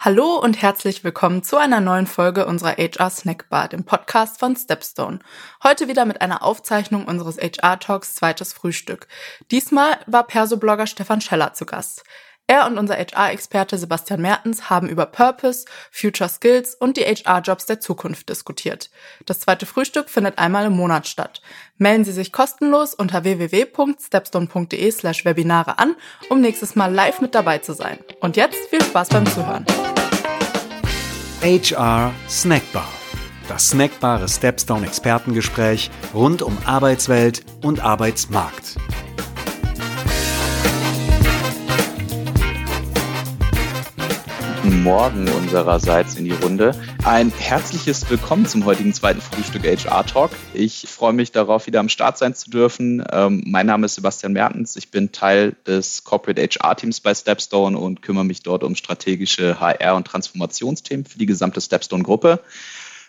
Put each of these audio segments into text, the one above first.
Hallo und herzlich willkommen zu einer neuen Folge unserer HR Snackbar, dem Podcast von Stepstone. Heute wieder mit einer Aufzeichnung unseres HR Talks zweites Frühstück. Diesmal war Perso-Blogger Stefan Scheller zu Gast. Er und unser HR-Experte Sebastian Mertens haben über Purpose, Future Skills und die HR-Jobs der Zukunft diskutiert. Das zweite Frühstück findet einmal im Monat statt. Melden Sie sich kostenlos unter www.stepstone.de slash Webinare an, um nächstes Mal live mit dabei zu sein. Und jetzt viel Spaß beim Zuhören. HR Snackbar. Das snackbare Stepstone Expertengespräch rund um Arbeitswelt und Arbeitsmarkt. Morgen unsererseits in die Runde. Ein herzliches Willkommen zum heutigen zweiten Frühstück HR Talk. Ich freue mich darauf, wieder am Start sein zu dürfen. Ähm, mein Name ist Sebastian Mertens. Ich bin Teil des Corporate HR Teams bei Stepstone und kümmere mich dort um strategische HR- und Transformationsthemen für die gesamte Stepstone Gruppe.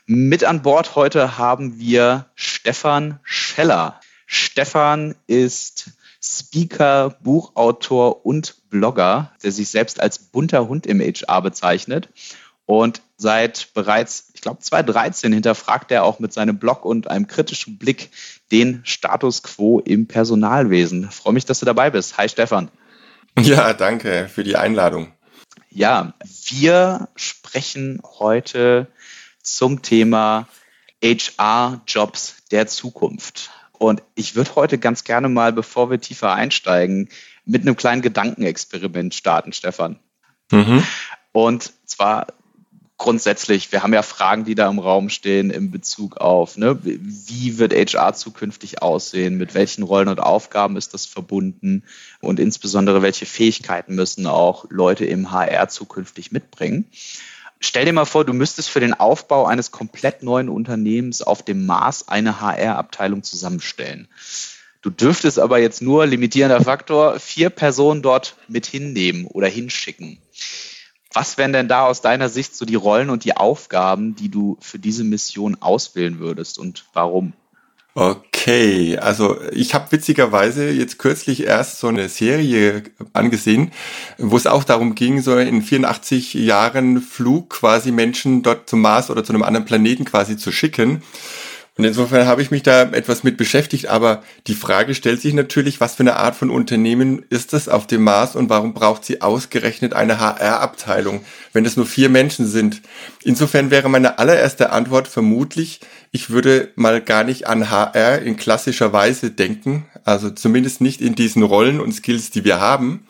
Mit an Bord heute haben wir Stefan Scheller. Stefan ist Speaker, Buchautor und Blogger, der sich selbst als bunter Hund im HR bezeichnet. Und seit bereits, ich glaube, 2013 hinterfragt er auch mit seinem Blog und einem kritischen Blick den Status quo im Personalwesen. Ich freue mich, dass du dabei bist. Hi Stefan. Ja, danke für die Einladung. Ja, wir sprechen heute zum Thema HR-Jobs der Zukunft. Und ich würde heute ganz gerne mal, bevor wir tiefer einsteigen, mit einem kleinen Gedankenexperiment starten, Stefan. Mhm. Und zwar grundsätzlich, wir haben ja Fragen, die da im Raum stehen in Bezug auf, ne, wie wird HR zukünftig aussehen, mit welchen Rollen und Aufgaben ist das verbunden und insbesondere welche Fähigkeiten müssen auch Leute im HR zukünftig mitbringen. Stell dir mal vor, du müsstest für den Aufbau eines komplett neuen Unternehmens auf dem Mars eine HR-Abteilung zusammenstellen. Du dürftest aber jetzt nur limitierender Faktor vier Personen dort mit hinnehmen oder hinschicken. Was wären denn da aus deiner Sicht so die Rollen und die Aufgaben, die du für diese Mission auswählen würdest und warum? Okay, also ich habe witzigerweise jetzt kürzlich erst so eine Serie angesehen, wo es auch darum ging, so in 84 Jahren Flug quasi Menschen dort zum Mars oder zu einem anderen Planeten quasi zu schicken. Und insofern habe ich mich da etwas mit beschäftigt, aber die Frage stellt sich natürlich, was für eine Art von Unternehmen ist das auf dem Mars und warum braucht sie ausgerechnet eine HR-Abteilung, wenn es nur vier Menschen sind? Insofern wäre meine allererste Antwort vermutlich, ich würde mal gar nicht an HR in klassischer Weise denken, also zumindest nicht in diesen Rollen und Skills, die wir haben,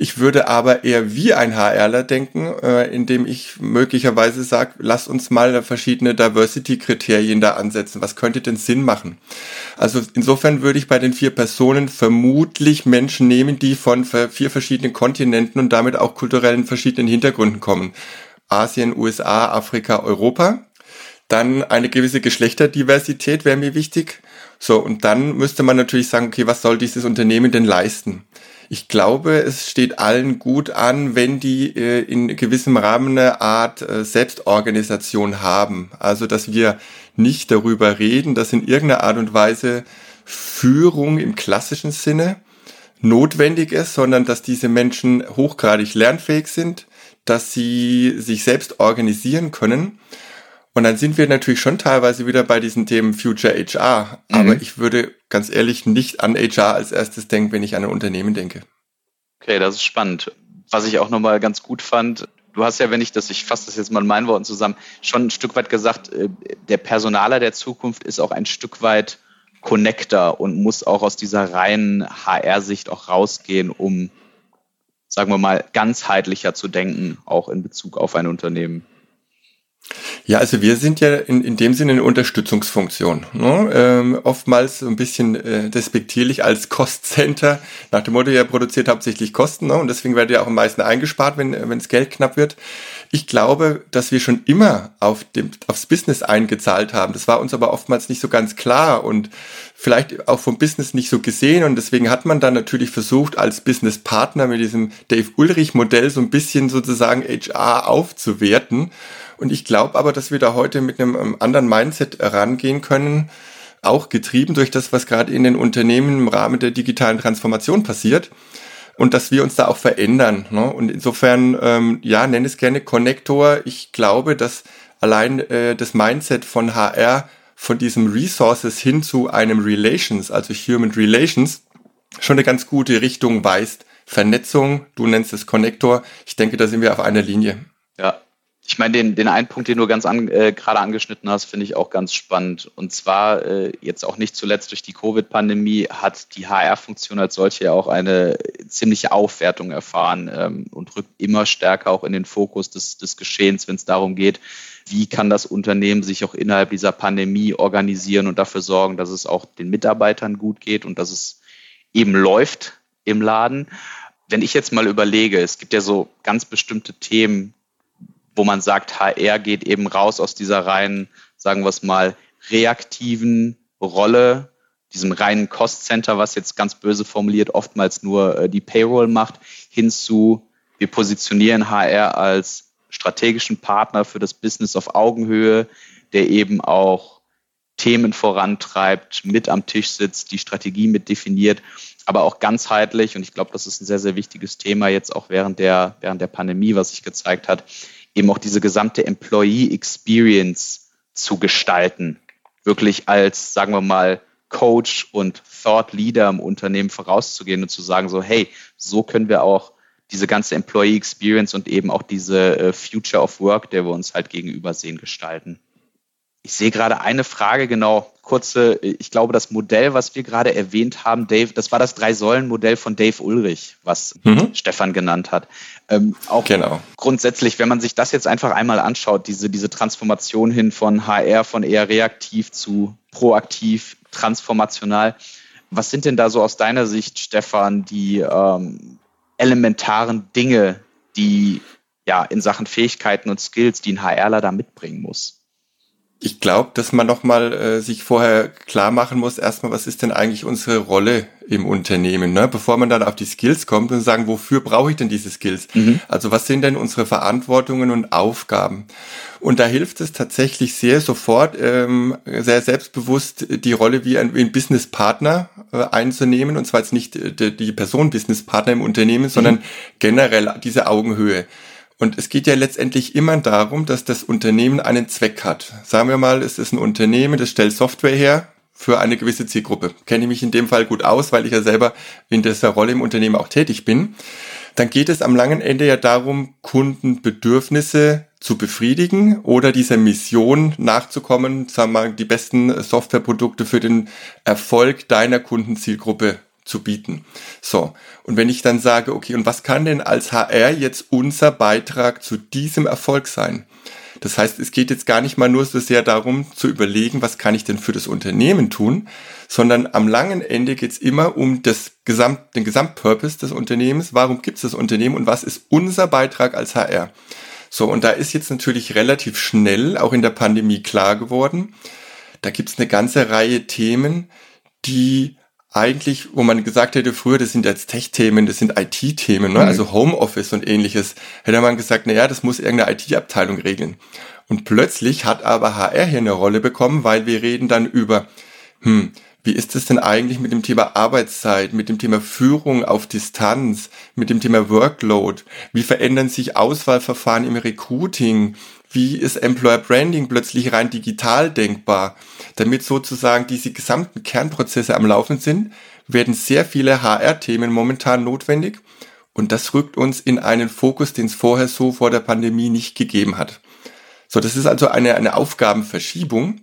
ich würde aber eher wie ein HRler denken, äh, indem ich möglicherweise sage, lass uns mal verschiedene Diversity-Kriterien da ansetzen. Was könnte denn Sinn machen? Also insofern würde ich bei den vier Personen vermutlich Menschen nehmen, die von vier verschiedenen Kontinenten und damit auch kulturellen verschiedenen Hintergründen kommen. Asien, USA, Afrika, Europa. Dann eine gewisse Geschlechterdiversität wäre mir wichtig. So, und dann müsste man natürlich sagen, okay, was soll dieses Unternehmen denn leisten? Ich glaube, es steht allen gut an, wenn die äh, in gewissem Rahmen eine Art äh, Selbstorganisation haben. Also, dass wir nicht darüber reden, dass in irgendeiner Art und Weise Führung im klassischen Sinne notwendig ist, sondern dass diese Menschen hochgradig lernfähig sind, dass sie sich selbst organisieren können und dann sind wir natürlich schon teilweise wieder bei diesen Themen Future HR. Aber mhm. ich würde ganz ehrlich nicht an HR als erstes denken, wenn ich an ein Unternehmen denke. Okay, das ist spannend. Was ich auch nochmal ganz gut fand, du hast ja, wenn ich das, ich fasse das jetzt mal in meinen Worten zusammen, schon ein Stück weit gesagt, äh, der Personaler der Zukunft ist auch ein Stück weit Connector und muss auch aus dieser reinen HR-Sicht auch rausgehen, um, sagen wir mal, ganzheitlicher zu denken, auch in Bezug auf ein Unternehmen. Ja, also wir sind ja in, in dem Sinne eine Unterstützungsfunktion. Ne? Ähm, oftmals so ein bisschen äh, despektierlich als Cost-Center. Nach dem Motto, ja, produziert hauptsächlich Kosten ne? und deswegen werdet ihr auch am meisten eingespart, wenn wenn es Geld knapp wird. Ich glaube, dass wir schon immer auf dem, aufs Business eingezahlt haben. Das war uns aber oftmals nicht so ganz klar und vielleicht auch vom Business nicht so gesehen. Und deswegen hat man dann natürlich versucht, als Businesspartner mit diesem Dave Ulrich-Modell so ein bisschen sozusagen HR aufzuwerten. Und ich glaube aber, dass wir da heute mit einem ähm, anderen Mindset rangehen können, auch getrieben durch das, was gerade in den Unternehmen im Rahmen der digitalen Transformation passiert. und dass wir uns da auch verändern. Ne? Und insofern, ähm, ja, nenne es gerne Connector. Ich glaube, dass allein äh, das Mindset von HR von diesem Resources hin zu einem Relations, also Human Relations, schon eine ganz gute Richtung weist. Vernetzung, du nennst es Connector. Ich denke, da sind wir auf einer Linie. Ja, ich meine, den, den einen Punkt, den du ganz an, äh, gerade angeschnitten hast, finde ich auch ganz spannend. Und zwar äh, jetzt auch nicht zuletzt durch die Covid-Pandemie hat die HR-Funktion als solche ja auch eine ziemliche Aufwertung erfahren ähm, und rückt immer stärker auch in den Fokus des, des Geschehens, wenn es darum geht, wie kann das Unternehmen sich auch innerhalb dieser Pandemie organisieren und dafür sorgen, dass es auch den Mitarbeitern gut geht und dass es eben läuft im Laden. Wenn ich jetzt mal überlege, es gibt ja so ganz bestimmte Themen, wo man sagt, HR geht eben raus aus dieser reinen, sagen wir es mal, reaktiven Rolle, diesem reinen Cost Center, was jetzt ganz böse formuliert oftmals nur äh, die Payroll macht, hinzu, wir positionieren HR als strategischen Partner für das Business auf Augenhöhe, der eben auch Themen vorantreibt, mit am Tisch sitzt, die Strategie mit definiert, aber auch ganzheitlich. Und ich glaube, das ist ein sehr, sehr wichtiges Thema jetzt auch während der, während der Pandemie, was sich gezeigt hat, eben auch diese gesamte Employee Experience zu gestalten. Wirklich als, sagen wir mal, Coach und Thought Leader im Unternehmen vorauszugehen und zu sagen, so, hey, so können wir auch diese ganze Employee Experience und eben auch diese äh, Future of Work, der wir uns halt gegenüber sehen, gestalten. Ich sehe gerade eine Frage, genau, kurze, ich glaube, das Modell, was wir gerade erwähnt haben, Dave, das war das Drei-Säulen-Modell von Dave Ulrich, was mhm. Stefan genannt hat. Ähm, auch genau. grundsätzlich, wenn man sich das jetzt einfach einmal anschaut, diese, diese Transformation hin von HR, von eher reaktiv zu proaktiv, transformational, was sind denn da so aus deiner Sicht, Stefan, die ähm, elementaren Dinge, die ja in Sachen Fähigkeiten und Skills, die ein HRler da mitbringen muss? Ich glaube, dass man nochmal äh, sich vorher klar machen muss, erstmal, was ist denn eigentlich unsere Rolle im Unternehmen, ne? bevor man dann auf die Skills kommt und sagen, wofür brauche ich denn diese Skills? Mhm. Also was sind denn unsere Verantwortungen und Aufgaben? Und da hilft es tatsächlich sehr sofort, ähm, sehr selbstbewusst die Rolle wie ein, wie ein Businesspartner äh, einzunehmen, und zwar jetzt nicht äh, die, die Person Businesspartner im Unternehmen, sondern mhm. generell diese Augenhöhe. Und es geht ja letztendlich immer darum, dass das Unternehmen einen Zweck hat. Sagen wir mal, es ist ein Unternehmen, das stellt Software her für eine gewisse Zielgruppe. Kenne ich mich in dem Fall gut aus, weil ich ja selber in dieser Rolle im Unternehmen auch tätig bin. Dann geht es am langen Ende ja darum, Kundenbedürfnisse zu befriedigen oder dieser Mission nachzukommen, sagen wir mal, die besten Softwareprodukte für den Erfolg deiner Kundenzielgruppe zu bieten. So, und wenn ich dann sage, okay, und was kann denn als HR jetzt unser Beitrag zu diesem Erfolg sein? Das heißt, es geht jetzt gar nicht mal nur so sehr darum zu überlegen, was kann ich denn für das Unternehmen tun, sondern am langen Ende geht es immer um das Gesamt, den Gesamtpurpose des Unternehmens. Warum gibt es das Unternehmen und was ist unser Beitrag als HR? So, und da ist jetzt natürlich relativ schnell, auch in der Pandemie klar geworden, da gibt es eine ganze Reihe Themen, die eigentlich, wo man gesagt hätte früher, das sind jetzt Tech-Themen, das sind IT-Themen, ne? Mhm. also Homeoffice und ähnliches, hätte man gesagt, na ja, das muss irgendeine IT-Abteilung regeln. Und plötzlich hat aber HR hier eine Rolle bekommen, weil wir reden dann über, hm, wie ist es denn eigentlich mit dem Thema Arbeitszeit, mit dem Thema Führung auf Distanz, mit dem Thema Workload? Wie verändern sich Auswahlverfahren im Recruiting? Wie ist Employer Branding plötzlich rein digital denkbar? Damit sozusagen diese gesamten Kernprozesse am Laufen sind, werden sehr viele HR-Themen momentan notwendig. Und das rückt uns in einen Fokus, den es vorher so vor der Pandemie nicht gegeben hat. So, das ist also eine, eine Aufgabenverschiebung.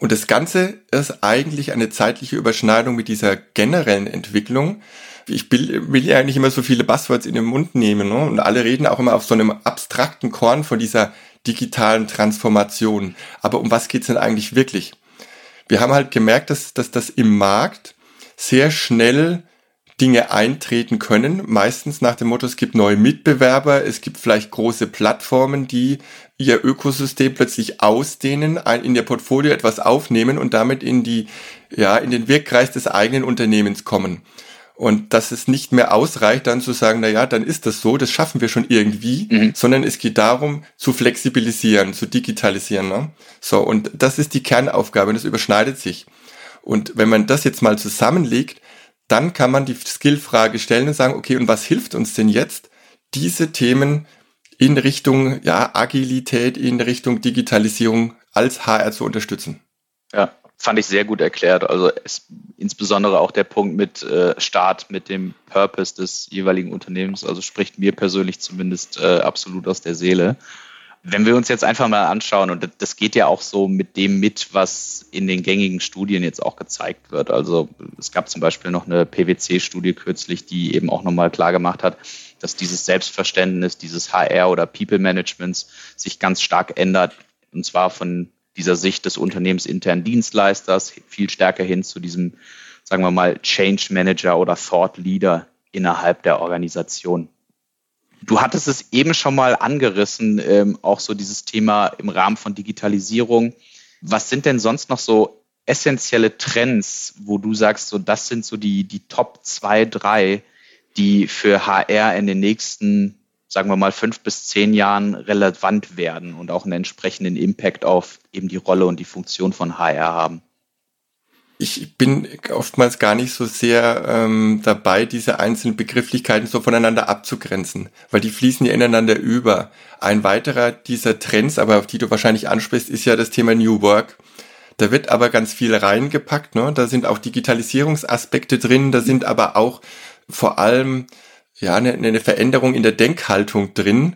Und das Ganze ist eigentlich eine zeitliche Überschneidung mit dieser generellen Entwicklung, ich will, ja nicht immer so viele Buzzwords in den Mund nehmen. Ne? Und alle reden auch immer auf so einem abstrakten Korn von dieser digitalen Transformation. Aber um was geht's denn eigentlich wirklich? Wir haben halt gemerkt, dass, dass das im Markt sehr schnell Dinge eintreten können. Meistens nach dem Motto, es gibt neue Mitbewerber, es gibt vielleicht große Plattformen, die ihr Ökosystem plötzlich ausdehnen, in ihr Portfolio etwas aufnehmen und damit in die, ja, in den Wirkkreis des eigenen Unternehmens kommen. Und dass es nicht mehr ausreicht, dann zu sagen, na ja, dann ist das so, das schaffen wir schon irgendwie, mhm. sondern es geht darum, zu flexibilisieren, zu digitalisieren. Ne? So, und das ist die Kernaufgabe und das überschneidet sich. Und wenn man das jetzt mal zusammenlegt, dann kann man die Skillfrage stellen und sagen, okay, und was hilft uns denn jetzt, diese Themen in Richtung ja, Agilität, in Richtung Digitalisierung als HR zu unterstützen? Ja, fand ich sehr gut erklärt. Also es, insbesondere auch der Punkt mit äh, Start, mit dem Purpose des jeweiligen Unternehmens, also spricht mir persönlich zumindest äh, absolut aus der Seele. Wenn wir uns jetzt einfach mal anschauen, und das geht ja auch so mit dem mit, was in den gängigen Studien jetzt auch gezeigt wird. Also es gab zum Beispiel noch eine PwC-Studie kürzlich, die eben auch nochmal klar gemacht hat, dass dieses Selbstverständnis, dieses HR oder People Managements sich ganz stark ändert. Und zwar von dieser Sicht des unternehmensinternen Dienstleisters viel stärker hin zu diesem, sagen wir mal, Change Manager oder Thought Leader innerhalb der Organisation. Du hattest es eben schon mal angerissen, ähm, auch so dieses Thema im Rahmen von Digitalisierung. Was sind denn sonst noch so essentielle Trends, wo du sagst, so das sind so die, die Top zwei, drei, die für HR in den nächsten sagen wir mal, fünf bis zehn Jahren relevant werden und auch einen entsprechenden Impact auf eben die Rolle und die Funktion von HR haben? Ich bin oftmals gar nicht so sehr ähm, dabei, diese einzelnen Begrifflichkeiten so voneinander abzugrenzen, weil die fließen ja ineinander über. Ein weiterer dieser Trends, aber auf die du wahrscheinlich ansprichst, ist ja das Thema New Work. Da wird aber ganz viel reingepackt. Ne? Da sind auch Digitalisierungsaspekte drin, da sind aber auch vor allem ja, eine, eine Veränderung in der Denkhaltung drin.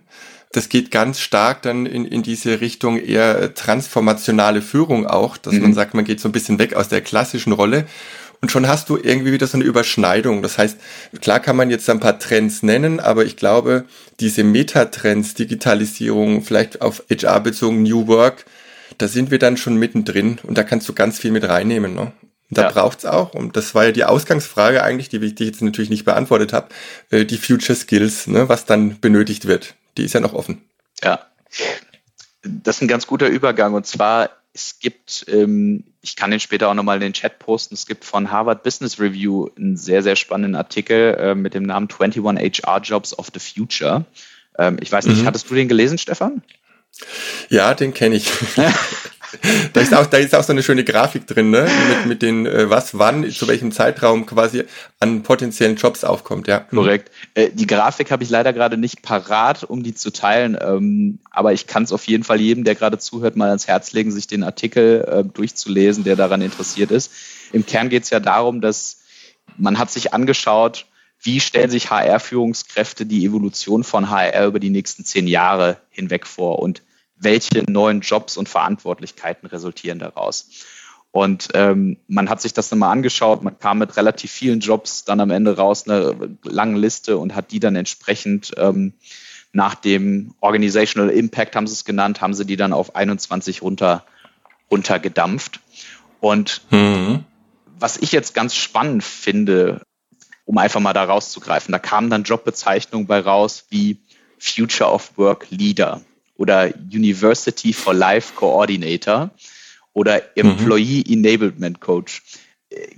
Das geht ganz stark dann in, in diese Richtung eher transformationale Führung auch, dass mhm. man sagt, man geht so ein bisschen weg aus der klassischen Rolle. Und schon hast du irgendwie wieder so eine Überschneidung. Das heißt, klar kann man jetzt ein paar Trends nennen, aber ich glaube, diese Metatrends, Digitalisierung, vielleicht auf HR bezogen, New Work, da sind wir dann schon mittendrin und da kannst du ganz viel mit reinnehmen. Ne? Da ja. braucht's auch, und das war ja die Ausgangsfrage eigentlich, die ich jetzt natürlich nicht beantwortet habe, äh, die Future Skills, ne, was dann benötigt wird. Die ist ja noch offen. Ja, das ist ein ganz guter Übergang. Und zwar, es gibt, ähm, ich kann den später auch nochmal in den Chat posten, es gibt von Harvard Business Review einen sehr, sehr spannenden Artikel äh, mit dem Namen 21 HR Jobs of the Future. Ähm, ich weiß nicht, mhm. hattest du den gelesen, Stefan? Ja, den kenne ich. da, ist auch, da ist auch so eine schöne Grafik drin, ne? mit, mit den, äh, was, wann, zu welchem Zeitraum quasi an potenziellen Jobs aufkommt. Ja. Korrekt. Äh, die Grafik habe ich leider gerade nicht parat, um die zu teilen, ähm, aber ich kann es auf jeden Fall jedem, der gerade zuhört, mal ans Herz legen, sich den Artikel äh, durchzulesen, der daran interessiert ist. Im Kern geht es ja darum, dass man hat sich angeschaut, wie stellen sich HR-Führungskräfte die Evolution von HR über die nächsten zehn Jahre hinweg vor und welche neuen Jobs und Verantwortlichkeiten resultieren daraus. Und ähm, man hat sich das dann mal angeschaut, man kam mit relativ vielen Jobs dann am Ende raus, eine lange Liste und hat die dann entsprechend ähm, nach dem Organizational Impact, haben sie es genannt, haben sie die dann auf 21 runter, runtergedampft. Und mhm. was ich jetzt ganz spannend finde, um einfach mal da rauszugreifen, da kamen dann Jobbezeichnungen bei raus wie Future of Work Leader oder University for Life Coordinator oder Employee mhm. Enablement Coach.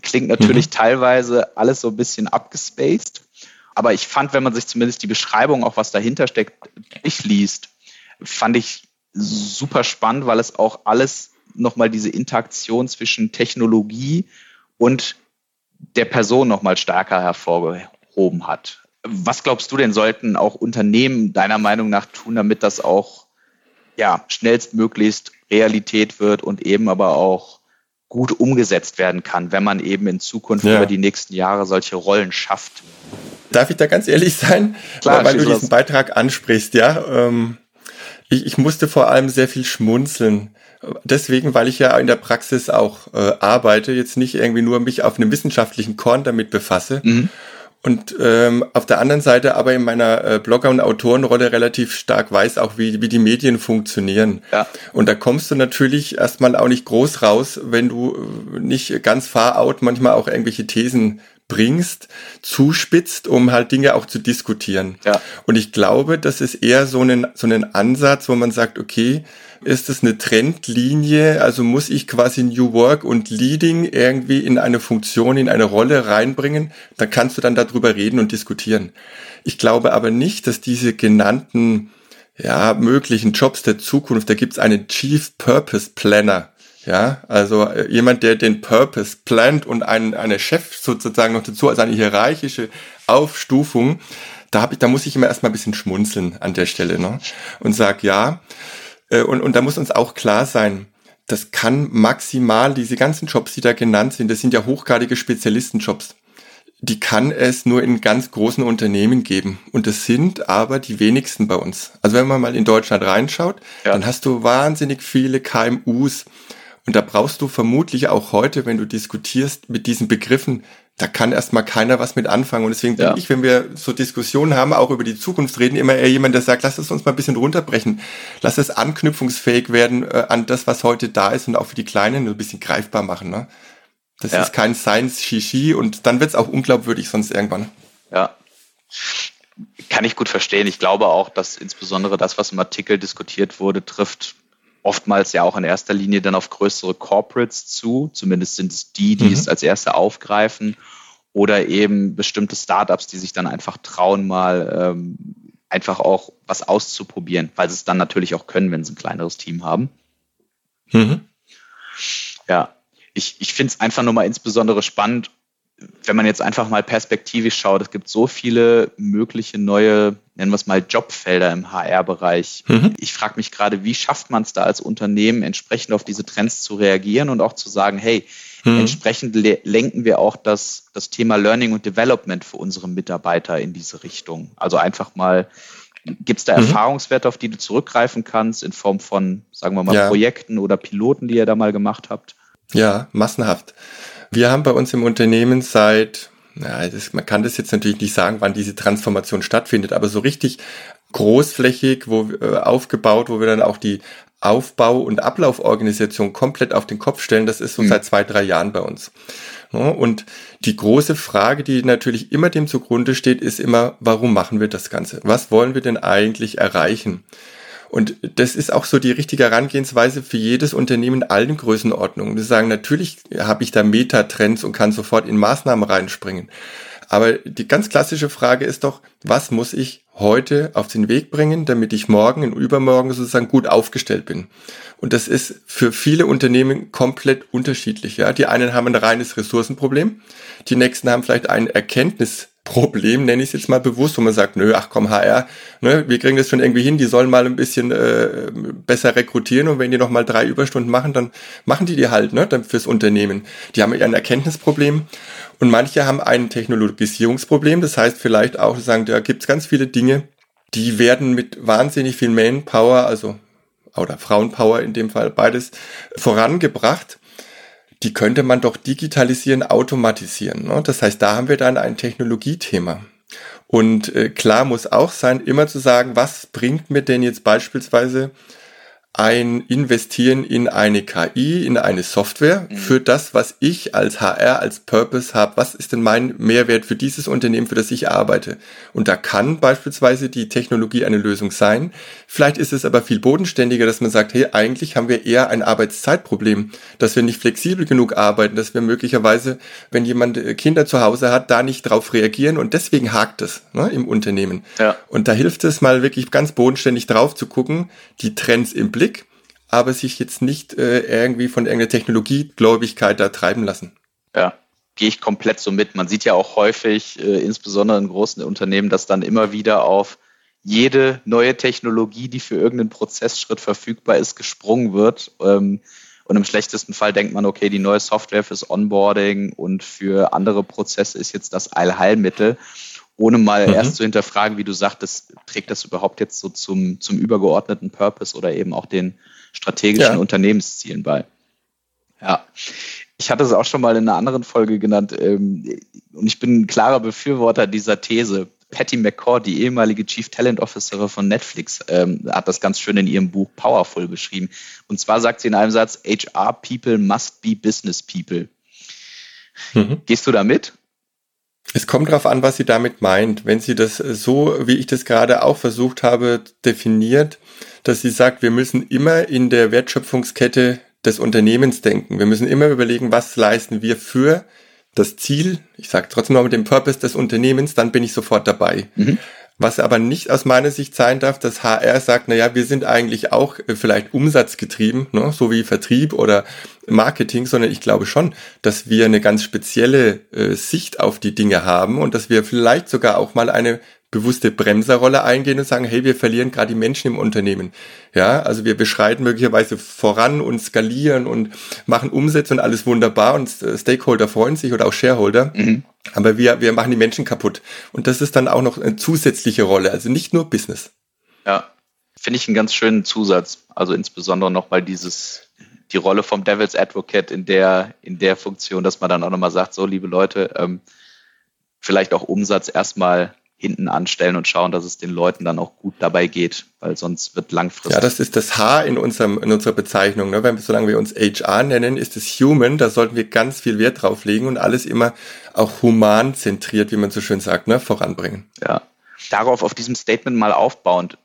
Klingt natürlich mhm. teilweise alles so ein bisschen abgespaced, aber ich fand, wenn man sich zumindest die Beschreibung, auch was dahinter steckt, durchliest, fand ich super spannend, weil es auch alles nochmal diese Interaktion zwischen Technologie und der Person nochmal stärker hervorgehoben hat. Was glaubst du denn, sollten auch Unternehmen deiner Meinung nach tun, damit das auch ja, schnellstmöglichst Realität wird und eben aber auch gut umgesetzt werden kann, wenn man eben in Zukunft ja. über die nächsten Jahre solche Rollen schafft. Darf ich da ganz ehrlich sein? Klar, weil du diesen. Beitrag ansprichst, ja. Ähm, ich, ich musste vor allem sehr viel schmunzeln. Deswegen, weil ich ja in der Praxis auch äh, arbeite, jetzt nicht irgendwie nur mich auf einem wissenschaftlichen Korn damit befasse. Mhm. Und ähm, auf der anderen Seite aber in meiner äh, Blogger- und Autorenrolle relativ stark weiß auch, wie, wie die Medien funktionieren. Ja. Und da kommst du natürlich erstmal auch nicht groß raus, wenn du äh, nicht ganz far out manchmal auch irgendwelche Thesen bringst, zuspitzt, um halt Dinge auch zu diskutieren. Ja. Und ich glaube, das ist eher so einen, so einen Ansatz, wo man sagt, okay, ist es eine Trendlinie? Also muss ich quasi New Work und Leading irgendwie in eine Funktion, in eine Rolle reinbringen? Dann kannst du dann darüber reden und diskutieren. Ich glaube aber nicht, dass diese genannten ja, möglichen Jobs der Zukunft, da gibt's einen Chief Purpose Planner, Ja, also äh, jemand, der den Purpose plant und ein, eine Chef sozusagen noch dazu als eine hierarchische Aufstufung, da, hab ich, da muss ich immer erstmal ein bisschen schmunzeln an der Stelle ne? und sag ja. Äh, und, und da muss uns auch klar sein, das kann maximal, diese ganzen Jobs, die da genannt sind, das sind ja hochgradige Spezialistenjobs die kann es nur in ganz großen Unternehmen geben. Und das sind aber die wenigsten bei uns. Also wenn man mal in Deutschland reinschaut, ja. dann hast du wahnsinnig viele KMUs. Und da brauchst du vermutlich auch heute, wenn du diskutierst mit diesen Begriffen, da kann erstmal keiner was mit anfangen. Und deswegen ja. bin ich, wenn wir so Diskussionen haben, auch über die Zukunft reden, immer eher jemand, der sagt, lass es uns mal ein bisschen runterbrechen. Lass es anknüpfungsfähig werden äh, an das, was heute da ist und auch für die Kleinen ein bisschen greifbar machen. Ne? Das ja. ist kein Science-Shishi und dann wird es auch unglaubwürdig sonst irgendwann. Ja. Kann ich gut verstehen. Ich glaube auch, dass insbesondere das, was im Artikel diskutiert wurde, trifft oftmals ja auch in erster Linie dann auf größere Corporates zu. Zumindest sind es die, die mhm. es als erste aufgreifen. Oder eben bestimmte Startups, die sich dann einfach trauen, mal ähm, einfach auch was auszuprobieren, weil sie es dann natürlich auch können, wenn sie ein kleineres Team haben. Mhm. Ja, ich, ich finde es einfach nur mal insbesondere spannend, wenn man jetzt einfach mal perspektivisch schaut, es gibt so viele mögliche neue, nennen wir es mal, Jobfelder im HR-Bereich. Mhm. Ich frage mich gerade, wie schafft man es da als Unternehmen, entsprechend auf diese Trends zu reagieren und auch zu sagen, hey, mhm. entsprechend lenken wir auch das, das Thema Learning und Development für unsere Mitarbeiter in diese Richtung. Also einfach mal, gibt es da mhm. Erfahrungswerte, auf die du zurückgreifen kannst, in Form von, sagen wir mal, ja. Projekten oder Piloten, die ihr da mal gemacht habt? Ja, massenhaft. Wir haben bei uns im Unternehmen seit, na, das, man kann das jetzt natürlich nicht sagen, wann diese Transformation stattfindet, aber so richtig großflächig, wo äh, aufgebaut, wo wir dann auch die Aufbau- und Ablauforganisation komplett auf den Kopf stellen, das ist so mhm. seit zwei, drei Jahren bei uns. Und die große Frage, die natürlich immer dem zugrunde steht, ist immer, warum machen wir das Ganze? Was wollen wir denn eigentlich erreichen? Und das ist auch so die richtige Herangehensweise für jedes Unternehmen in allen Größenordnungen. Wir sagen, natürlich habe ich da Metatrends und kann sofort in Maßnahmen reinspringen. Aber die ganz klassische Frage ist doch, was muss ich heute auf den Weg bringen, damit ich morgen und übermorgen sozusagen gut aufgestellt bin? Und das ist für viele Unternehmen komplett unterschiedlich. Ja, die einen haben ein reines Ressourcenproblem, die nächsten haben vielleicht ein Erkenntnis Problem, nenne ich es jetzt mal bewusst, wo man sagt, nö, ach komm, HR, ne, wir kriegen das schon irgendwie hin, die sollen mal ein bisschen äh, besser rekrutieren und wenn die noch mal drei Überstunden machen, dann machen die die halt ne, dann fürs Unternehmen. Die haben ja ein Erkenntnisproblem und manche haben ein Technologisierungsproblem, das heißt vielleicht auch sagen, da gibt's ganz viele Dinge, die werden mit wahnsinnig viel Manpower, also oder Frauenpower in dem Fall beides, vorangebracht die könnte man doch digitalisieren, automatisieren. Ne? Das heißt, da haben wir dann ein Technologiethema. Und äh, klar muss auch sein, immer zu sagen, was bringt mir denn jetzt beispielsweise ein Investieren in eine KI, in eine Software mhm. für das, was ich als HR, als Purpose habe. Was ist denn mein Mehrwert für dieses Unternehmen, für das ich arbeite? Und da kann beispielsweise die Technologie eine Lösung sein. Vielleicht ist es aber viel bodenständiger, dass man sagt, hey, eigentlich haben wir eher ein Arbeitszeitproblem, dass wir nicht flexibel genug arbeiten, dass wir möglicherweise, wenn jemand äh, Kinder zu Hause hat, da nicht drauf reagieren und deswegen hakt es ne, im Unternehmen. Ja. Und da hilft es mal wirklich ganz bodenständig drauf zu gucken, die Trends im Blick Blick, aber sich jetzt nicht äh, irgendwie von irgendeiner Technologiegläubigkeit da treiben lassen. Ja, gehe ich komplett so mit. Man sieht ja auch häufig, äh, insbesondere in großen Unternehmen, dass dann immer wieder auf jede neue Technologie, die für irgendeinen Prozessschritt verfügbar ist, gesprungen wird. Ähm, und im schlechtesten Fall denkt man, okay, die neue Software fürs Onboarding und für andere Prozesse ist jetzt das Allheilmittel ohne mal mhm. erst zu hinterfragen, wie du sagtest, trägt das überhaupt jetzt so zum, zum übergeordneten Purpose oder eben auch den strategischen ja. Unternehmenszielen bei. Ja. Ich hatte es auch schon mal in einer anderen Folge genannt ähm, und ich bin ein klarer Befürworter dieser These. Patty McCord, die ehemalige Chief Talent Officerin von Netflix, ähm, hat das ganz schön in ihrem Buch Powerful beschrieben. Und zwar sagt sie in einem Satz, HR People must be Business People. Mhm. Gehst du da mit? Es kommt darauf an, was sie damit meint. Wenn sie das so, wie ich das gerade auch versucht habe, definiert, dass sie sagt, wir müssen immer in der Wertschöpfungskette des Unternehmens denken. Wir müssen immer überlegen, was leisten wir für das Ziel, ich sage trotzdem noch mit dem Purpose des Unternehmens, dann bin ich sofort dabei. Mhm. Was aber nicht aus meiner Sicht sein darf, dass HR sagt, na ja, wir sind eigentlich auch äh, vielleicht umsatzgetrieben, ne, so wie Vertrieb oder Marketing, sondern ich glaube schon, dass wir eine ganz spezielle äh, Sicht auf die Dinge haben und dass wir vielleicht sogar auch mal eine bewusste Bremserrolle eingehen und sagen, hey, wir verlieren gerade die Menschen im Unternehmen. Ja, also wir beschreiten möglicherweise voran und skalieren und machen Umsätze und alles wunderbar und Stakeholder freuen sich oder auch Shareholder. Mhm. Aber wir, wir machen die Menschen kaputt. Und das ist dann auch noch eine zusätzliche Rolle, also nicht nur Business. Ja, finde ich einen ganz schönen Zusatz. Also insbesondere nochmal dieses, die Rolle vom Devil's Advocate in der, in der Funktion, dass man dann auch nochmal sagt, so liebe Leute, ähm, vielleicht auch Umsatz erstmal hinten anstellen und schauen, dass es den Leuten dann auch gut dabei geht, weil sonst wird langfristig. Ja, das ist das H in unserem in unserer Bezeichnung. Ne? Wenn, solange wir uns HR nennen, ist es Human. Da sollten wir ganz viel Wert drauf legen und alles immer auch human zentriert, wie man so schön sagt, ne, voranbringen. Ja. Darauf auf diesem Statement mal aufbauend,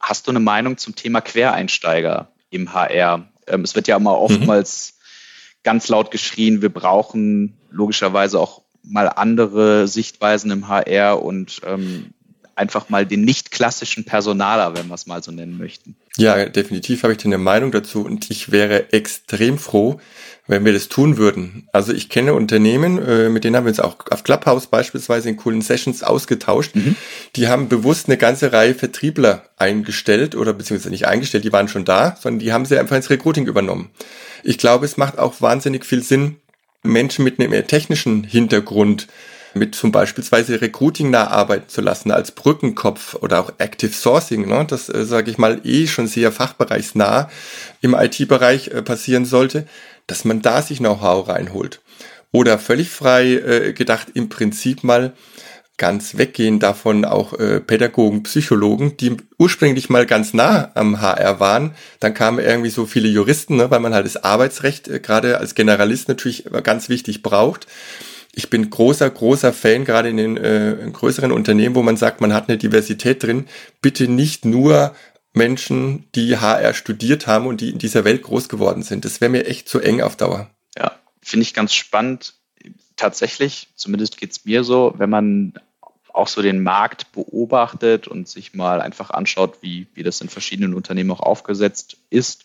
hast du eine Meinung zum Thema Quereinsteiger im HR? Ähm, es wird ja immer mhm. oftmals mhm. ganz laut geschrien, wir brauchen logischerweise auch mal andere Sichtweisen im HR und ähm, einfach mal den nicht klassischen Personaler, wenn wir es mal so nennen möchten. Ja, definitiv habe ich eine Meinung dazu und ich wäre extrem froh, wenn wir das tun würden. Also ich kenne Unternehmen, äh, mit denen haben wir uns auch auf Clubhouse beispielsweise in coolen Sessions ausgetauscht. Mhm. Die haben bewusst eine ganze Reihe Vertriebler eingestellt oder beziehungsweise nicht eingestellt, die waren schon da, sondern die haben sie einfach ins Recruiting übernommen. Ich glaube, es macht auch wahnsinnig viel Sinn, Menschen mit einem eher technischen Hintergrund mit zum beispielsweise Recruiting nah arbeiten zu lassen als Brückenkopf oder auch Active Sourcing, ne, das äh, sage ich mal eh schon sehr fachbereichsnah im IT-Bereich äh, passieren sollte, dass man da sich Know-how reinholt. Oder völlig frei äh, gedacht im Prinzip mal ganz weggehen davon auch äh, Pädagogen, Psychologen, die ursprünglich mal ganz nah am HR waren. Dann kamen irgendwie so viele Juristen, ne, weil man halt das Arbeitsrecht äh, gerade als Generalist natürlich ganz wichtig braucht. Ich bin großer, großer Fan, gerade in den äh, größeren Unternehmen, wo man sagt, man hat eine Diversität drin. Bitte nicht nur Menschen, die HR studiert haben und die in dieser Welt groß geworden sind. Das wäre mir echt zu eng auf Dauer. Ja, finde ich ganz spannend tatsächlich, zumindest geht es mir so, wenn man auch so den Markt beobachtet und sich mal einfach anschaut, wie, wie das in verschiedenen Unternehmen auch aufgesetzt ist.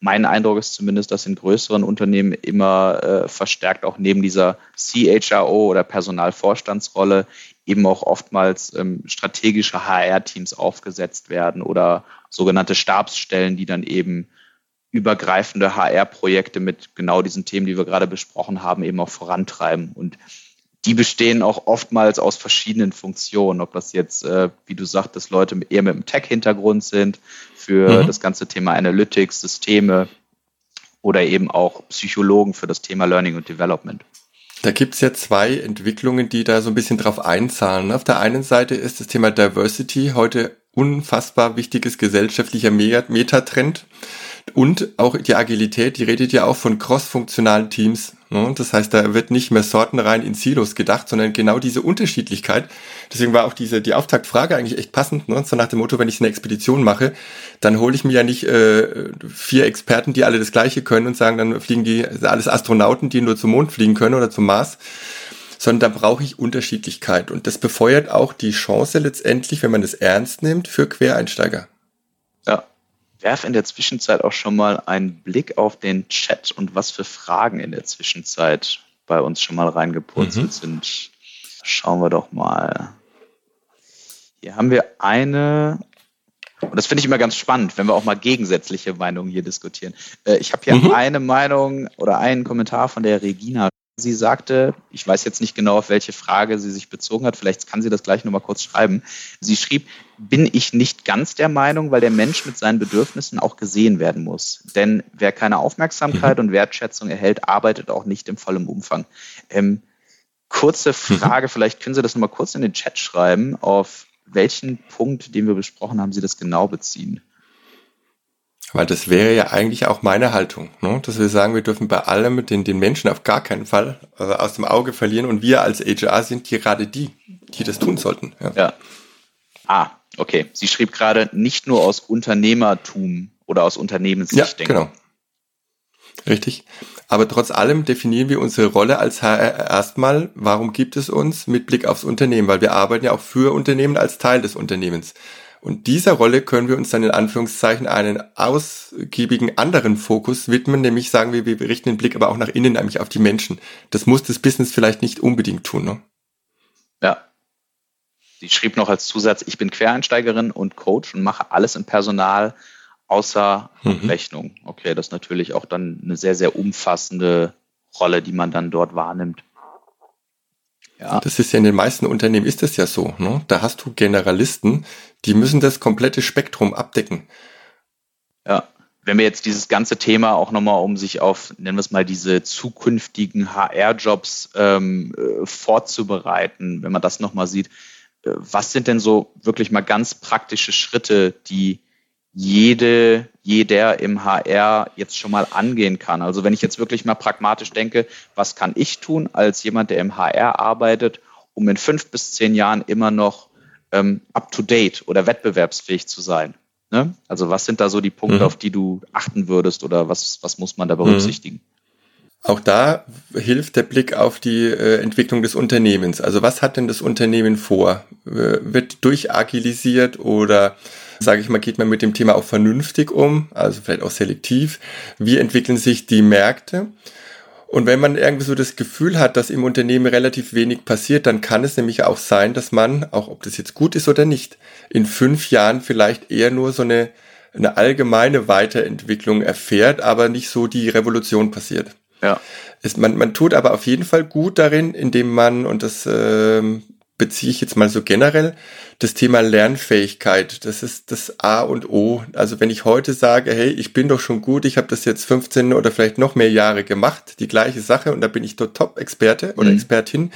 Mein Eindruck ist zumindest, dass in größeren Unternehmen immer äh, verstärkt auch neben dieser CHRO oder Personalvorstandsrolle eben auch oftmals ähm, strategische HR-Teams aufgesetzt werden oder sogenannte Stabsstellen, die dann eben übergreifende HR-Projekte mit genau diesen Themen, die wir gerade besprochen haben, eben auch vorantreiben. Und die bestehen auch oftmals aus verschiedenen Funktionen, ob das jetzt, äh, wie du sagtest, Leute eher mit einem Tech-Hintergrund sind für mhm. das ganze Thema Analytics, Systeme oder eben auch Psychologen für das Thema Learning und Development. Da gibt's ja zwei Entwicklungen, die da so ein bisschen drauf einzahlen. Auf der einen Seite ist das Thema Diversity heute unfassbar wichtiges gesellschaftlicher Metatrend. Und auch die Agilität, die redet ja auch von cross-funktionalen Teams. Ne? Das heißt, da wird nicht mehr sortenrein in Silos gedacht, sondern genau diese Unterschiedlichkeit. Deswegen war auch diese die Auftaktfrage eigentlich echt passend. Ne? So nach dem Motto, wenn ich eine Expedition mache, dann hole ich mir ja nicht äh, vier Experten, die alle das Gleiche können und sagen, dann fliegen die alles Astronauten, die nur zum Mond fliegen können oder zum Mars sondern da brauche ich Unterschiedlichkeit. Und das befeuert auch die Chance letztendlich, wenn man es ernst nimmt, für Quereinsteiger. Ja, werf in der Zwischenzeit auch schon mal einen Blick auf den Chat und was für Fragen in der Zwischenzeit bei uns schon mal reingepurzelt mhm. sind. Schauen wir doch mal. Hier haben wir eine, und das finde ich immer ganz spannend, wenn wir auch mal gegensätzliche Meinungen hier diskutieren. Äh, ich habe hier mhm. eine Meinung oder einen Kommentar von der Regina Sie sagte, ich weiß jetzt nicht genau, auf welche Frage sie sich bezogen hat, vielleicht kann sie das gleich nochmal kurz schreiben. Sie schrieb, bin ich nicht ganz der Meinung, weil der Mensch mit seinen Bedürfnissen auch gesehen werden muss. Denn wer keine Aufmerksamkeit mhm. und Wertschätzung erhält, arbeitet auch nicht im vollen Umfang. Ähm, kurze mhm. Frage, mhm. vielleicht können Sie das nochmal kurz in den Chat schreiben, auf welchen Punkt, den wir besprochen haben, Sie das genau beziehen. Weil das wäre ja eigentlich auch meine Haltung, ne? dass wir sagen, wir dürfen bei allem den, den Menschen auf gar keinen Fall also aus dem Auge verlieren und wir als HR sind gerade die, die das tun sollten. Ja. ja. Ah, okay. Sie schrieb gerade nicht nur aus Unternehmertum oder aus Unternehmenssicht. Ja, genau. Richtig. Aber trotz allem definieren wir unsere Rolle als HR erstmal, warum gibt es uns mit Blick aufs Unternehmen, weil wir arbeiten ja auch für Unternehmen als Teil des Unternehmens. Und dieser Rolle können wir uns dann in Anführungszeichen einen ausgiebigen anderen Fokus widmen, nämlich sagen wir, wir richten den Blick aber auch nach innen, nämlich auf die Menschen. Das muss das Business vielleicht nicht unbedingt tun. Ne? Ja. Sie schrieb noch als Zusatz, ich bin Quereinsteigerin und Coach und mache alles im Personal außer mhm. Rechnung. Okay, das ist natürlich auch dann eine sehr, sehr umfassende Rolle, die man dann dort wahrnimmt. Ja. Das ist ja in den meisten Unternehmen ist das ja so. Ne? Da hast du Generalisten, die müssen das komplette Spektrum abdecken. Ja, wenn wir jetzt dieses ganze Thema auch nochmal, um sich auf, nennen wir es mal, diese zukünftigen HR-Jobs ähm, äh, vorzubereiten, wenn man das nochmal sieht, äh, was sind denn so wirklich mal ganz praktische Schritte, die jede, jeder im HR jetzt schon mal angehen kann. Also wenn ich jetzt wirklich mal pragmatisch denke, was kann ich tun als jemand, der im HR arbeitet, um in fünf bis zehn Jahren immer noch ähm, up-to-date oder wettbewerbsfähig zu sein? Ne? Also was sind da so die Punkte, mhm. auf die du achten würdest oder was, was muss man da berücksichtigen? Auch da hilft der Blick auf die äh, Entwicklung des Unternehmens. Also was hat denn das Unternehmen vor? Äh, wird durchagilisiert oder sage ich mal, geht man mit dem Thema auch vernünftig um, also vielleicht auch selektiv. Wie entwickeln sich die Märkte? Und wenn man irgendwie so das Gefühl hat, dass im Unternehmen relativ wenig passiert, dann kann es nämlich auch sein, dass man, auch ob das jetzt gut ist oder nicht, in fünf Jahren vielleicht eher nur so eine, eine allgemeine Weiterentwicklung erfährt, aber nicht so die Revolution passiert. Ja. Es, man, man tut aber auf jeden Fall gut darin, indem man, und das ähm, beziehe ich jetzt mal so generell das Thema Lernfähigkeit. Das ist das A und O. Also wenn ich heute sage, hey, ich bin doch schon gut, ich habe das jetzt 15 oder vielleicht noch mehr Jahre gemacht, die gleiche Sache und da bin ich dort Top-Experte oder mhm. Expertin,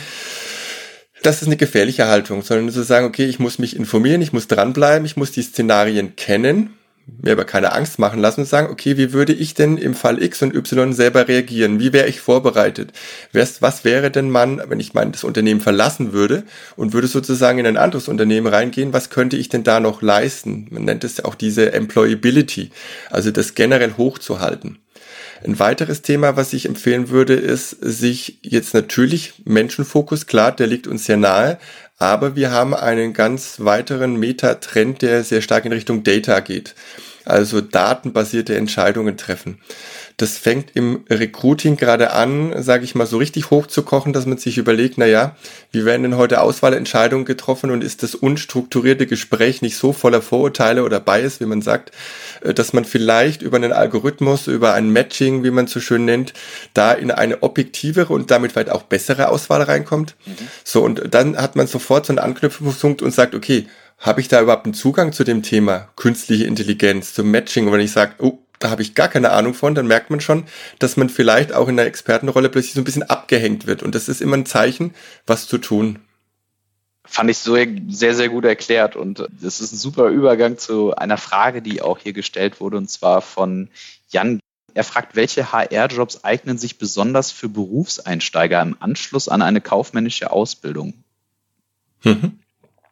das ist eine gefährliche Haltung, sondern zu sagen, okay, ich muss mich informieren, ich muss dranbleiben, ich muss die Szenarien kennen mir aber keine Angst machen lassen und sagen, okay, wie würde ich denn im Fall X und Y selber reagieren? Wie wäre ich vorbereitet? Was wäre denn man, wenn ich mein das Unternehmen verlassen würde und würde sozusagen in ein anderes Unternehmen reingehen, was könnte ich denn da noch leisten? Man nennt es auch diese Employability, also das generell hochzuhalten. Ein weiteres Thema, was ich empfehlen würde, ist, sich jetzt natürlich Menschenfokus, klar, der liegt uns sehr nahe, aber wir haben einen ganz weiteren Metatrend, der sehr stark in Richtung Data geht. Also datenbasierte Entscheidungen treffen. Das fängt im Recruiting gerade an, sage ich mal, so richtig hochzukochen, dass man sich überlegt, na ja, wie werden denn heute Auswahlentscheidungen getroffen und ist das unstrukturierte Gespräch nicht so voller Vorurteile oder Bias, wie man sagt, äh, dass man vielleicht über einen Algorithmus, über ein Matching, wie man so schön nennt, da in eine objektivere und damit vielleicht auch bessere Auswahl reinkommt. Mhm. So, und dann hat man sofort so einen Anknüpfungspunkt und sagt, okay, habe ich da überhaupt einen Zugang zu dem Thema künstliche Intelligenz, zum Matching? Und wenn ich sage, oh, da habe ich gar keine Ahnung von, dann merkt man schon, dass man vielleicht auch in der Expertenrolle plötzlich so ein bisschen abgehängt wird. Und das ist immer ein Zeichen, was zu tun. Fand ich so sehr, sehr gut erklärt. Und das ist ein super Übergang zu einer Frage, die auch hier gestellt wurde, und zwar von Jan. Er fragt, welche HR-Jobs eignen sich besonders für Berufseinsteiger im Anschluss an eine kaufmännische Ausbildung? Mhm.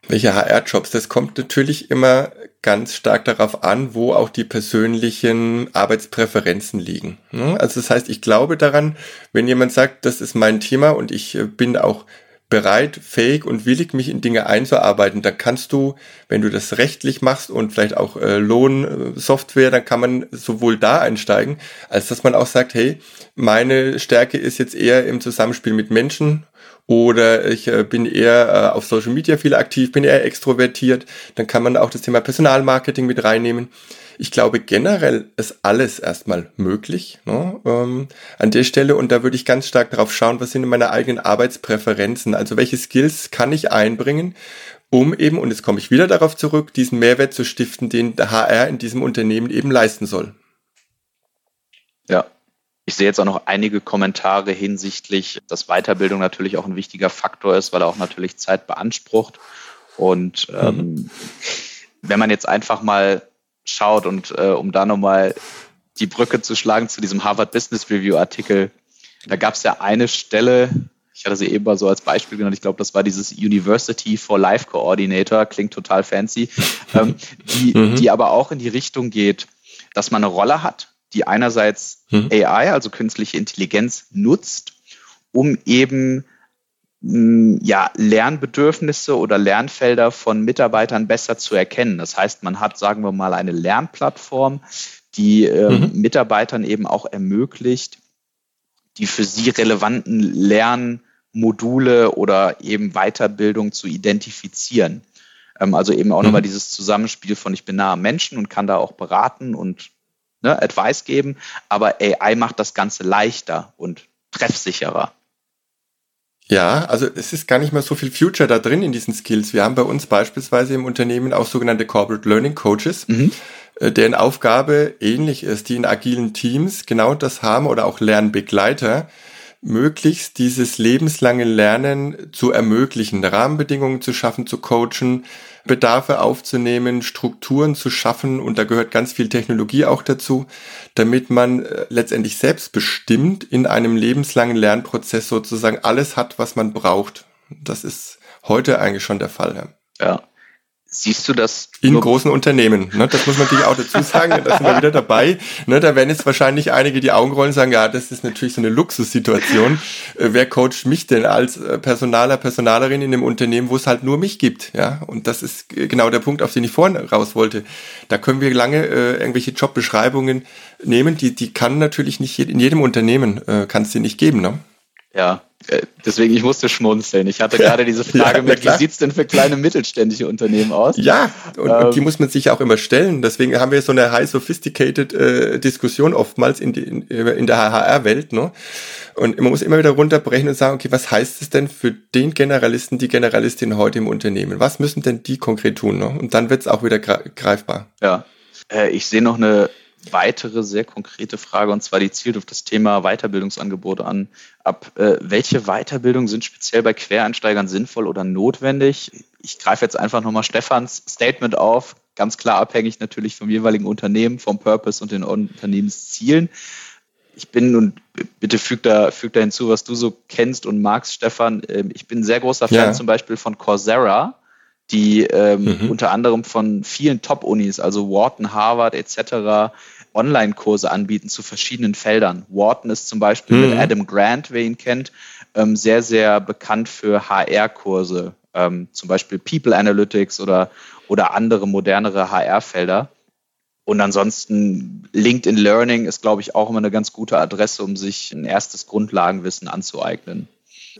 Welche HR-Jobs? Das kommt natürlich immer ganz stark darauf an, wo auch die persönlichen Arbeitspräferenzen liegen. Ne? Also das heißt, ich glaube daran, wenn jemand sagt, das ist mein Thema und ich äh, bin auch bereit, fähig und willig, mich in Dinge einzuarbeiten, dann kannst du, wenn du das rechtlich machst und vielleicht auch äh, Lohnsoftware, dann kann man sowohl da einsteigen, als dass man auch sagt, hey, meine Stärke ist jetzt eher im Zusammenspiel mit Menschen oder ich äh, bin eher äh, auf Social Media viel aktiv, bin eher extrovertiert, dann kann man auch das Thema Personalmarketing mit reinnehmen. Ich glaube generell ist alles erstmal möglich ne, ähm, an der Stelle und da würde ich ganz stark darauf schauen, was sind meine eigenen Arbeitspräferenzen, also welche Skills kann ich einbringen, um eben, und jetzt komme ich wieder darauf zurück, diesen Mehrwert zu stiften, den der HR in diesem Unternehmen eben leisten soll. Ich sehe jetzt auch noch einige Kommentare hinsichtlich, dass Weiterbildung natürlich auch ein wichtiger Faktor ist, weil er auch natürlich Zeit beansprucht. Und mhm. ähm, wenn man jetzt einfach mal schaut und äh, um da nochmal die Brücke zu schlagen zu diesem Harvard Business Review Artikel, da gab es ja eine Stelle, ich hatte sie eben mal so als Beispiel genannt, ich glaube, das war dieses University for Life Coordinator, klingt total fancy, ähm, die, mhm. die aber auch in die Richtung geht, dass man eine Rolle hat, die einerseits mhm. AI, also künstliche Intelligenz, nutzt, um eben hm, ja, Lernbedürfnisse oder Lernfelder von Mitarbeitern besser zu erkennen. Das heißt, man hat, sagen wir mal, eine Lernplattform, die ähm, mhm. Mitarbeitern eben auch ermöglicht, die für sie relevanten Lernmodule oder eben Weiterbildung zu identifizieren. Ähm, also eben auch mhm. nochmal dieses Zusammenspiel von ich bin nah am Menschen und kann da auch beraten und ne, Advice geben, aber AI macht das Ganze leichter und treffsicherer. Ja, also es ist gar nicht mehr so viel Future da drin in diesen Skills. Wir haben bei uns beispielsweise im Unternehmen auch sogenannte Corporate Learning Coaches, mhm. Äh, deren Aufgabe ähnlich ist, die in agilen Teams genau das haben oder auch Lernbegleiter, möglichst dieses lebenslange Lernen zu ermöglichen, Rahmenbedingungen zu schaffen, zu coachen, Bedarfe aufzunehmen, Strukturen zu schaffen und da gehört ganz viel Technologie auch dazu, damit man äh, letztendlich selbstbestimmt in einem lebenslangen Lernprozess sozusagen alles hat, was man braucht. Das ist heute eigentlich schon der Fall. Ja. Siehst du das? In großen Unternehmen. Ne? Das muss man natürlich auch dazu sagen. Da sind wir wieder dabei. Ne? Da werden jetzt wahrscheinlich einige die Augen rollen und sagen, ja, das ist natürlich so eine Luxussituation. Äh, wer coacht mich denn als äh, Personaler, Personalerin in einem Unternehmen, wo es halt nur mich gibt? Ja, und das ist genau der Punkt, auf den ich vorhin raus wollte. Da können wir lange äh, irgendwelche Jobbeschreibungen nehmen. Die, die kann natürlich nicht in jedem Unternehmen, äh, kann es die nicht geben. Ne? Ja, äh, deswegen, ich musste schmunzeln. Ich hatte gerade diese Frage ja, mit, wie sieht's denn für kleine mittelständische Unternehmen aus? Ja, und, ähm, und, die muss man sich auch immer stellen. Deswegen haben wir so eine high sophisticated äh, Diskussion oftmals in, die, in, in der HR-Welt. Ne? Und man muss immer wieder runterbrechen und sagen, okay, was heißt es denn für den Generalisten, die Generalistin heute im Unternehmen? Was müssen denn die konkret tun? Ne? Und dann wird's auch wieder greifbar. Ja, äh, ich sehe noch eine weitere sehr konkrete Frage und zwar die zielt auf das Thema Weiterbildungsangebote an. Ab äh, welche Weiterbildungen sind speziell bei Quereinsteigern sinnvoll oder notwendig? Ich greife jetzt einfach nochmal Stefans Statement auf, ganz klar abhängig natürlich vom jeweiligen Unternehmen, vom Purpose und den Unternehmenszielen. Ich bin, und bitte füg da, füg da hinzu, was du so kennst und magst, Stefan. Ähm, ich bin ein sehr großer Fan ja. zum Beispiel von Coursera die ähm, mhm. unter anderem von vielen Top-Unis, also Wharton, Harvard etc., Online-Kurse anbieten zu verschiedenen Feldern. Wharton ist zum Beispiel mhm. mit Adam Grant, wer ihn kennt, ähm, sehr, sehr bekannt für HR-Kurse, ähm, zum Beispiel People Analytics oder, oder andere modernere HR-Felder. Und ansonsten LinkedIn Learning ist, glaube ich, auch immer eine ganz gute Adresse, um sich ein erstes Grundlagenwissen anzueignen.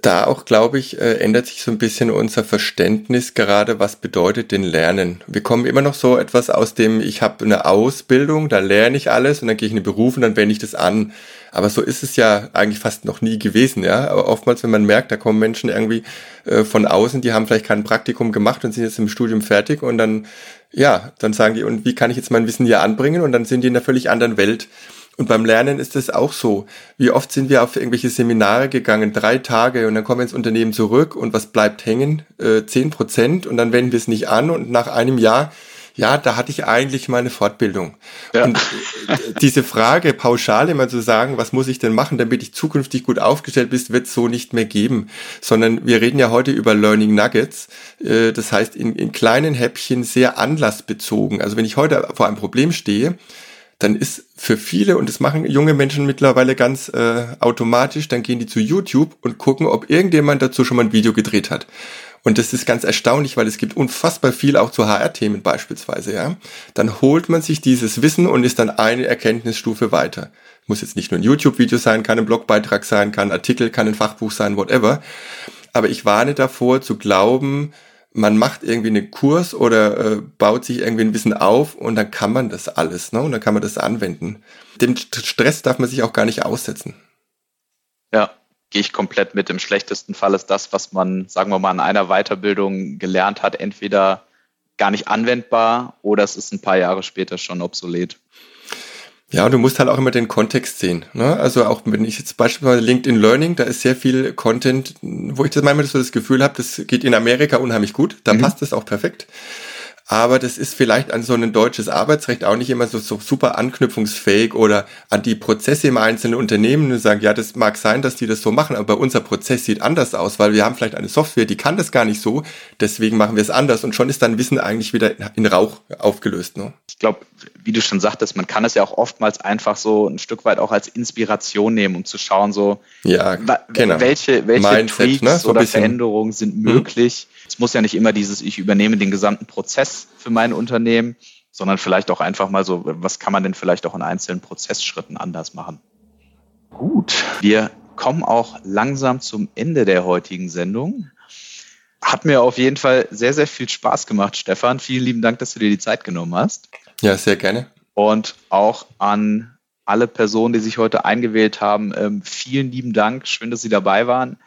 Da auch, glaube ich, äh, ändert sich so ein bisschen unser Verständnis gerade, was bedeutet denn Lernen. Wir kommen immer noch so etwas aus dem, ich habe eine Ausbildung, da lerne ich alles und dann gehe ich in den Beruf und dann wende ich das an. Aber so ist es ja eigentlich fast noch nie gewesen, ja. Aber oftmals, wenn man merkt, da kommen Menschen irgendwie äh, von außen, die haben vielleicht kein Praktikum gemacht und sind jetzt im Studium fertig und dann, ja, dann sagen die, und wie kann ich jetzt mein Wissen hier anbringen? Und dann sind die in einer völlig anderen Welt. Und beim Lernen ist es auch so. Wie oft sind wir auf irgendwelche Seminare gegangen, drei Tage, und dann kommen wir ins Unternehmen zurück und was bleibt hängen? Äh, zehn äh, Prozent und dann wenden wir es nicht an und nach einem Jahr, ja, da hatte ich eigentlich meine Fortbildung. Ja. Und äh, diese Frage pauschal immer zu sagen, was muss ich denn machen, damit ich zukünftig gut aufgestellt bin, wird es so nicht mehr geben. Sondern wir reden ja heute über Learning Nuggets. Äh, das heißt, in, in kleinen Häppchen sehr anlassbezogen. Also wenn ich heute vor einem Problem stehe, dann ist für viele, und das machen junge Menschen mittlerweile ganz äh, automatisch, dann gehen die zu YouTube und gucken, ob irgendjemand dazu schon mal ein Video gedreht hat. Und das ist ganz erstaunlich, weil es gibt unfassbar viel auch zu HR-Themen beispielsweise, ja. Dann holt man sich dieses Wissen und ist dann eine Erkenntnisstufe weiter. Muss jetzt nicht nur ein YouTube-Video sein, kann ein Blogbeitrag sein, kann ein Artikel, kann ein Fachbuch sein, whatever. Aber ich warne davor zu glauben, man macht irgendwie einen Kurs oder äh, baut sich irgendwie ein Wissen auf und dann kann man das alles, ne? Und dann kann man das anwenden. Dem Stress darf man sich auch gar nicht aussetzen. Ja, gehe ich komplett mit. Im schlechtesten Fall ist das, was man, sagen wir mal, in einer Weiterbildung gelernt hat, entweder gar nicht anwendbar oder es ist ein paar Jahre später schon obsolet. Ja, du musst halt auch immer den Kontext sehen. Ne? Also auch wenn ich jetzt beispielsweise LinkedIn Learning, da ist sehr viel Content, wo ich das manchmal so das Gefühl habe, das geht in Amerika unheimlich gut, da mhm. passt das auch perfekt. Aber das ist vielleicht an so ein deutsches Arbeitsrecht auch nicht immer so, so super anknüpfungsfähig oder an die Prozesse im einzelnen Unternehmen und sagen, ja, das mag sein, dass die das so machen, aber unser Prozess sieht anders aus, weil wir haben vielleicht eine Software, die kann das gar nicht so, deswegen machen wir es anders und schon ist dann Wissen eigentlich wieder in Rauch aufgelöst. Ne? Ich glaube, wie du schon sagtest, man kann es ja auch oftmals einfach so ein Stück weit auch als Inspiration nehmen, um zu schauen, so ja, genau. welche, welche Mindset, Tweaks ne? so oder Veränderungen sind mhm. Es muss ja nicht immer dieses, ich übernehme den gesamten Prozess für mein Unternehmen, sondern vielleicht auch einfach mal so, was kann man denn vielleicht auch in einzelnen Prozessschritten anders machen? Gut, wir kommen auch langsam zum Ende der heutigen Sendung. Hat mir auf jeden Fall sehr, sehr viel Spaß gemacht, Stefan. Vielen lieben Dank, dass du dir die Zeit genommen hast. Ja, sehr gerne. Und auch an alle Personen, die sich heute eingewählt haben, ähm, vielen lieben Dank. Schön, dass Sie dabei waren.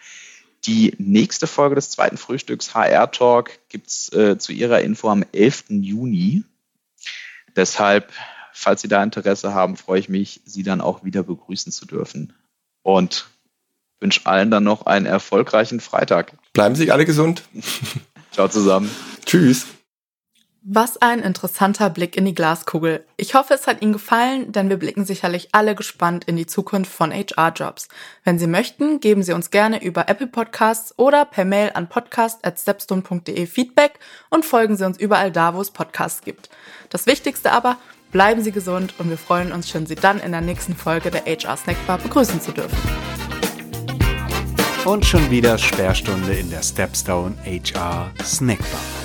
Die nächste Folge des zweiten Frühstücks HR Talk gibt es äh, zu Ihrer Info am 11. Juni. Deshalb, falls Sie da Interesse haben, freue ich mich, Sie dann auch wieder begrüßen zu dürfen. Und wünsche allen dann noch einen erfolgreichen Freitag. Bleiben Sie alle gesund. Ciao zusammen. Tschüss. Was ein interessanter Blick in die Glaskugel. Ich hoffe, es hat Ihnen gefallen, denn wir blicken sicherlich alle gespannt in die Zukunft von HR-Jobs. Wenn Sie möchten, geben Sie uns gerne über Apple Podcasts oder per Mail an podcast.stepstone.de Feedback und folgen Sie uns überall da, wo es Podcasts gibt. Das Wichtigste aber, bleiben Sie gesund und wir freuen uns schon, Sie dann in der nächsten Folge der HR Snackbar begrüßen zu dürfen. Und schon wieder Sperrstunde in der Stepstone HR Snackbar.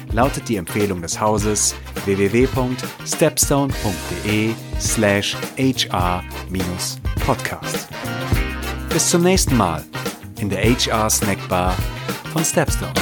lautet die Empfehlung des Hauses www.stepstone.de/hr-podcast. Bis zum nächsten Mal in der HR Snackbar von Stepstone.